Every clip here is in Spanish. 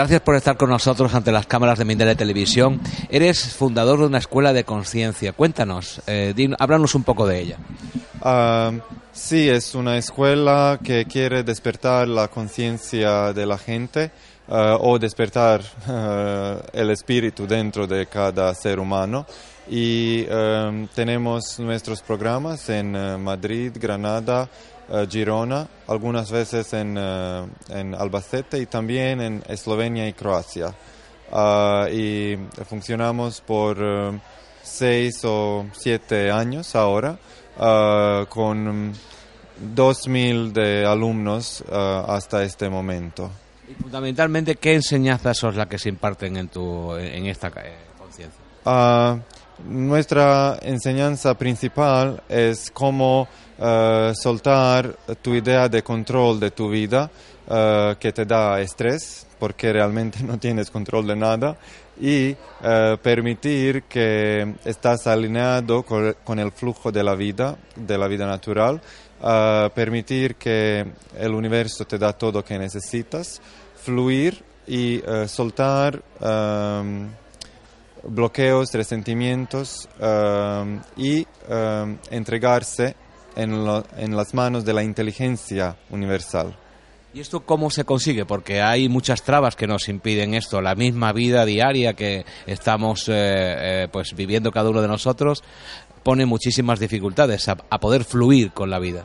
Gracias por estar con nosotros ante las cámaras de Mindele Televisión. Eres fundador de una escuela de conciencia. Cuéntanos, eh, háblanos un poco de ella. Ah, sí, es una escuela que quiere despertar la conciencia de la gente ah, o despertar ah, el espíritu dentro de cada ser humano. Y tenemos nuestros programas en eh, Madrid, Granada, eh, Girona, algunas veces en, eh, en, Albacete y también en Eslovenia y Croacia. Ah, y funcionamos por eh, seis o siete años ahora uh, con 2.000 de alumnos hasta este momento. Y fundamentalmente, ¿qué enseñanzas son las que se imparten en, tu, en esta conciencia? Ah, nuestra enseñanza principal es cómo soltar tu idea de control de tu vida que te da estrés porque realmente no tienes control de nada y uh, permitir que estás alineado con, el flujo de la vida, de la vida natural, permitir que el universo te da todo lo que necesitas, fluir y soltar um, bloqueos, resentimientos um, y um, entregarse en, las manos de la inteligencia universal. ¿Y esto cómo se consigue? Porque hay muchas trabas que nos impiden esto. La misma vida diaria que estamos eh, eh, pues viviendo cada uno de nosotros pone muchísimas dificultades a, poder fluir con la vida.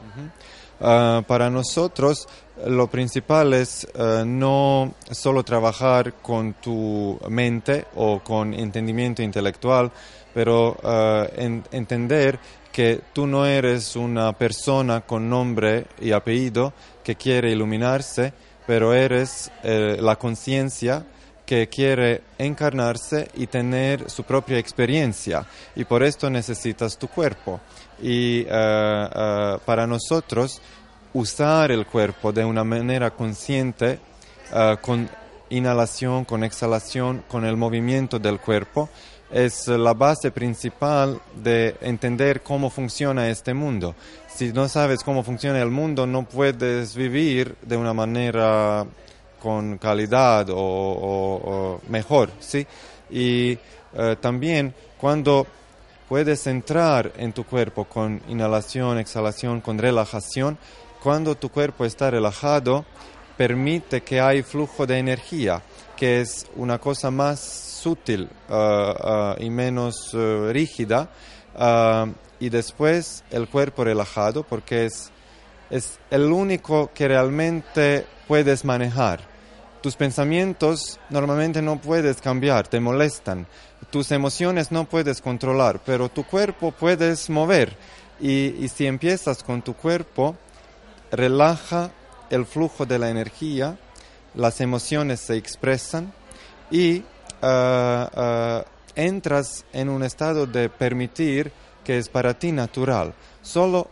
Ah, para nosotros lo principal es eh, no solo trabajar con tu mente o con entendimiento intelectual, pero entender que tú no eres una persona con nombre y apellido que quiere iluminarse, pero eres eh, la conciencia que quiere encarnarse y tener su propia experiencia. Y por esto necesitas tu cuerpo. Y eh, eh, para nosotros, usar el cuerpo de una manera consciente, con inhalación, con exhalación, con el movimiento del cuerpo, es la base principal de entender cómo funciona este mundo. Si no sabes cómo funciona el mundo, no puedes vivir de una manera con calidad o, mejor, ¿sí? Y eh, también cuando puedes entrar en tu cuerpo con inhalación, exhalación, con relajación, cuando tu cuerpo está relajado, permite que hay flujo de energía, que es una cosa más sutil uh, y menos uh, rígida y después el cuerpo relajado porque es, es el único que realmente puedes manejar. Tus pensamientos normalmente no puedes cambiar, te molestan. Tus emociones no puedes controlar, pero tu cuerpo puedes mover. Y, y si empiezas con tu cuerpo, relaja el flujo de la energía, las emociones se expresan y Ah, ah, entras en un estado de permitir que es para ti natural. Solo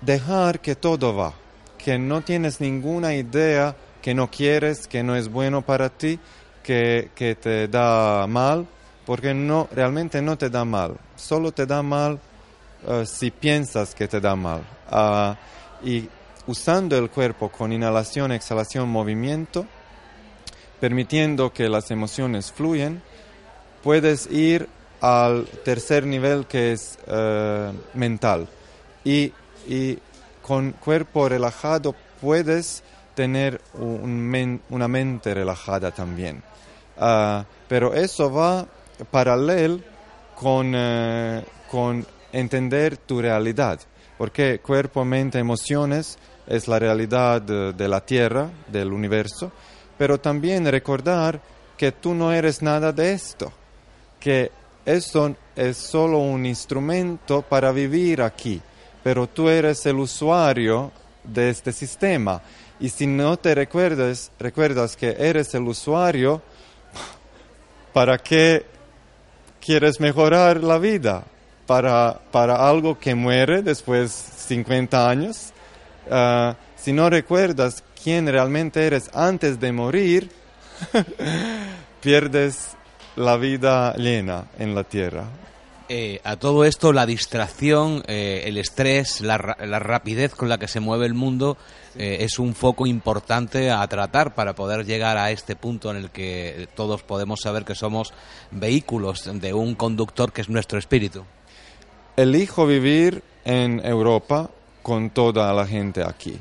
dejar que todo va, que no tienes ninguna idea que no quieres, que no es bueno para ti, que, que te da mal, porque no, realmente no te da mal, solo te da mal ah, si piensas que te da mal. y usando el cuerpo con inhalación, exhalación, movimiento, permitiendo que las emociones fluyan, puedes ir al tercer nivel que es eh, mental. Y, y, con cuerpo relajado puedes tener un una mente relajada también. Ah, pero eso va paralelo con, eh, con entender tu realidad, porque cuerpo, mente, emociones es la realidad de, de la Tierra, del universo, pero también recordar que tú no eres nada de esto, que esto es solo un instrumento para vivir aquí, pero tú eres el usuario de este sistema. Y si no te recuerdas, recuerdas que eres el usuario, ¿para qué quieres mejorar la vida? ¿Para, para algo que muere después de 50 años? Ah, si no recuerdas quién realmente eres antes de morir, pierdes la vida llena en la tierra. Eh, a todo esto, la distracción, eh, el estrés, la, la, rapidez con la que se mueve el mundo eh, es un foco importante a tratar para poder llegar a este punto en el que todos podemos saber que somos vehículos de un conductor que es nuestro espíritu. Elijo vivir en Europa con toda la gente aquí.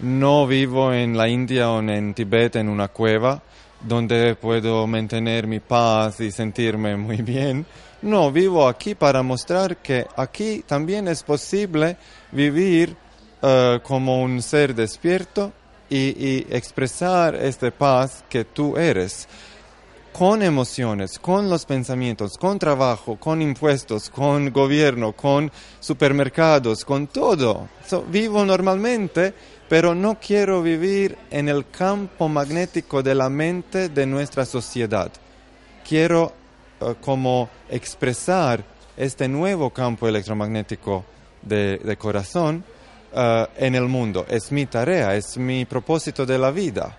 No vivo en la India o en Tibet en una cueva donde puedo mantener mi paz y sentirme muy bien. No, vivo aquí para mostrar que aquí también es posible vivir uh, como un ser despierto y, y, expresar esta paz que tú eres con emociones, con los pensamientos, con trabajo, con impuestos, con gobierno, con supermercados, con todo. Vivo normalmente pero no quiero vivir en el campo magnético de la mente de nuestra sociedad. Quiero uh, como expresar este nuevo campo electromagnético de, corazón uh, en el mundo. Es mi tarea, es mi propósito de la vida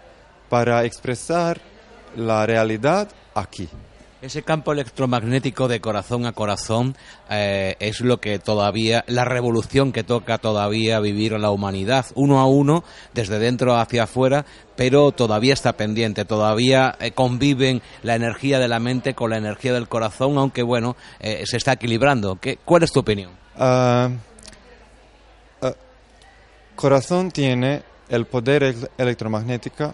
para expresar la realidad aquí. Ese campo electromagnético de corazón a corazón eh, es lo que todavía, la revolución que toca todavía vivir la humanidad, uno a uno, desde dentro hacia afuera, pero todavía está pendiente, todavía eh, conviven la energía de la mente con la energía del corazón, aunque bueno, eh, se está equilibrando. ¿Qué, ¿Cuál es tu opinión? Uh, uh, corazón tiene el poder electromagnético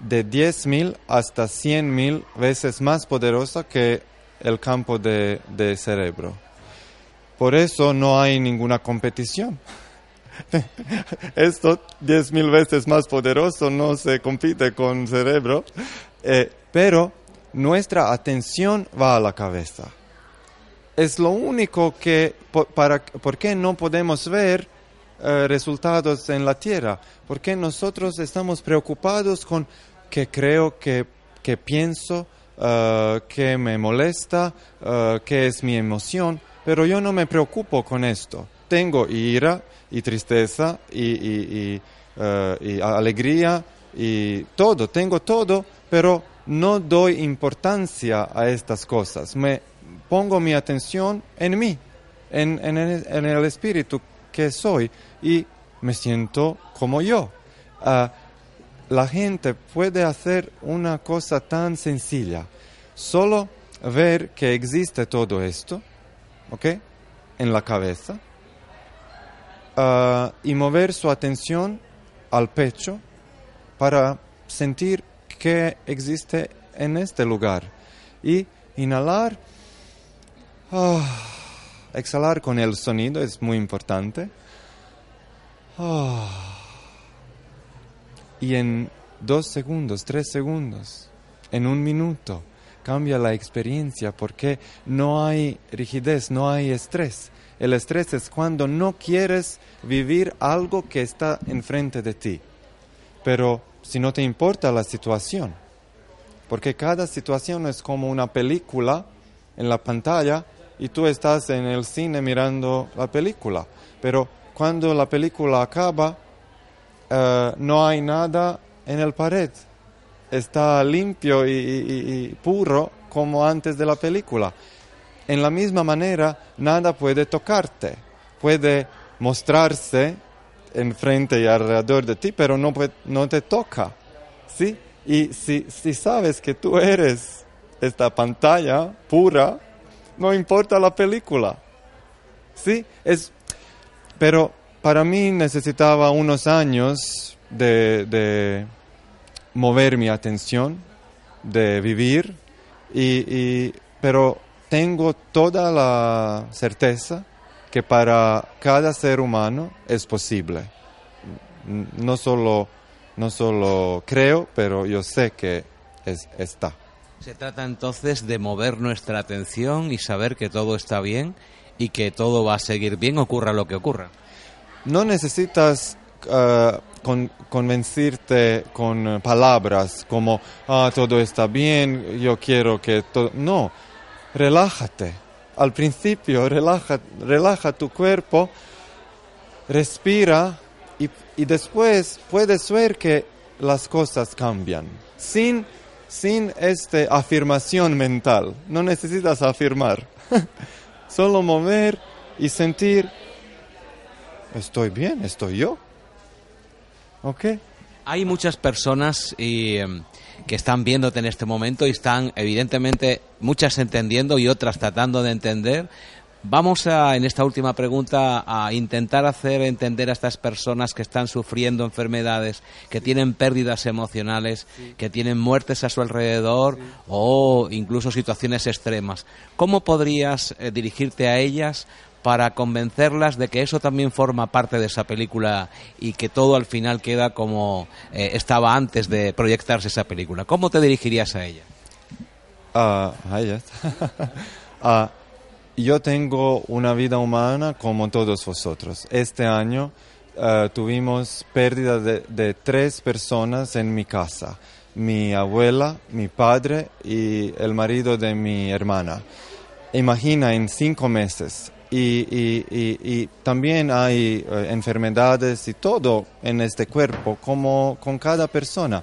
de 10.000 hasta 100.000 veces más poderosa que el campo de, cerebro. Por eso no hay ninguna competición. Esto 10.000 veces más poderoso no se compite con cerebro, eh, pero nuestra atención va a la cabeza. Es lo único que, para, ¿por qué no podemos ver eh, resultados en la Tierra? Porque nosotros estamos preocupados con que creo que, que pienso, uh, que me molesta, uh, que es mi emoción, pero yo no me preocupo con esto. Tengo ira y tristeza y, y, alegría y todo, tengo todo, pero no doy importancia a estas cosas. Me pongo mi atención en mí, en, en, el, en el espíritu que soy y me siento como yo. Uh, la gente puede hacer una cosa tan sencilla, solo ver que existe todo esto, ¿ok? En la cabeza, uh, y mover su atención al pecho para sentir que existe en este lugar. Y inhalar, uh, exhalar con el sonido es muy importante. Uh, y en dos segundos, tres segundos, en un minuto, cambia la experiencia porque no hay rigidez, no hay estrés. El estrés es cuando no quieres vivir algo que está enfrente de ti. Pero si no te importa la situación, porque cada situación es como una película en la pantalla y tú estás en el cine mirando la película. Pero cuando la película acaba, uh, no hay nada en el pared. Está limpio y, puro como antes de la película. En la misma manera, nada puede tocarte. Puede mostrarse enfrente y alrededor de ti, pero no, no te toca. ¿Sí? Y si, si sabes que tú eres esta pantalla pura, no importa la película. Sí, es, pero para mí necesitaba unos años de, mover mi atención, de vivir, y, pero tengo toda la certeza que para cada ser humano es posible. No solo, no solo creo, pero yo sé que es, está. Se trata entonces de mover nuestra atención y saber que todo está bien y que todo va a seguir bien, ocurra lo que ocurra. No necesitas uh, con, convencirte con palabras como, ah, todo está bien, yo quiero que todo... No, relájate. Al principio, relaja, relaja tu cuerpo, respira y, y después puedes ver que las cosas cambian. Sin, sin esta afirmación mental. No necesitas afirmar. Solo mover y sentir, estoy bien, estoy yo. ¿Ok? Hay muchas personas em, que están viéndote en este momento y están evidentemente muchas entendiendo y otras tratando de entender. Vamos a, en esta última pregunta, a intentar hacer entender a estas personas que están sufriendo enfermedades, que tienen pérdidas emocionales, que tienen muertes a su alrededor o incluso situaciones extremas. ¿Cómo podrías eh, dirigirte a ellas para convencerlas de que eso también forma parte de esa película y que todo al final queda como eh, estaba antes de proyectarse esa película. ¿Cómo te dirigirías a ella? Uh, uh, yo tengo una vida humana como todos vosotros. Este año uh, tuvimos pérdida de, tres personas en mi casa. Mi abuela, mi padre y el marido de mi hermana. Imagina en cinco meses y, también hay uh, enfermedades y todo en este cuerpo, como con cada persona,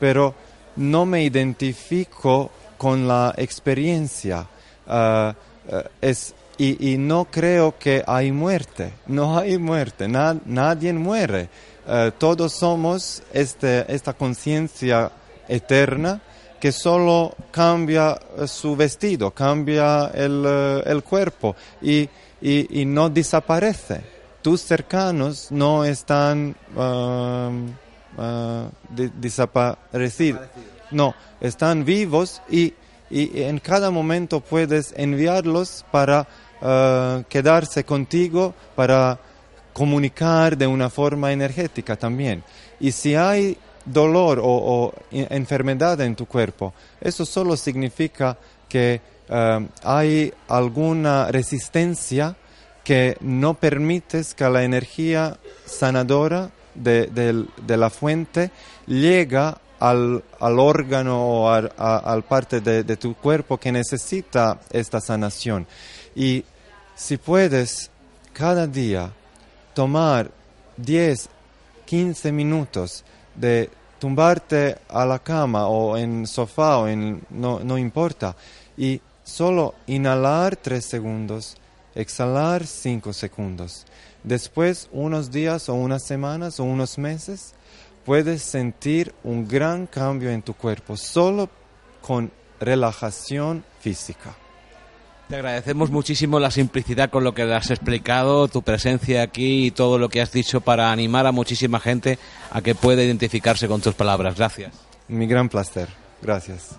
pero no me identifico con la experiencia uh, es, y, no creo que hay muerte, no hay muerte, na, nadie muere, todos somos este, esta conciencia eterna que solo cambia su vestido, cambia el, el cuerpo y y, y no desaparece. Tus cercanos no están uh, uh, de, desaparecidos. No, están vivos y, y, en cada momento puedes enviarlos para uh, quedarse contigo, para comunicar de una forma energética también. Y si hay dolor o, enfermedad en tu cuerpo, eso solo significa que uh, hay alguna resistencia que no permites que la energía sanadora de, de, de la fuente llega al, al órgano o a, al parte de, tu cuerpo que necesita esta sanación. Y si puedes cada día tomar 10, 15 minutos de tumbarte a la cama o en sofá o en no, no importa y Solo inhalar tres segundos, exhalar cinco segundos. Después, unos días o unas semanas o unos meses, puedes sentir un gran cambio en tu cuerpo solo con relajación física. Te agradecemos muchísimo la simplicidad con lo que has explicado, tu presencia aquí y todo lo que has dicho para animar a muchísima gente a que pueda identificarse con tus palabras. Gracias. Mi gran placer. Gracias.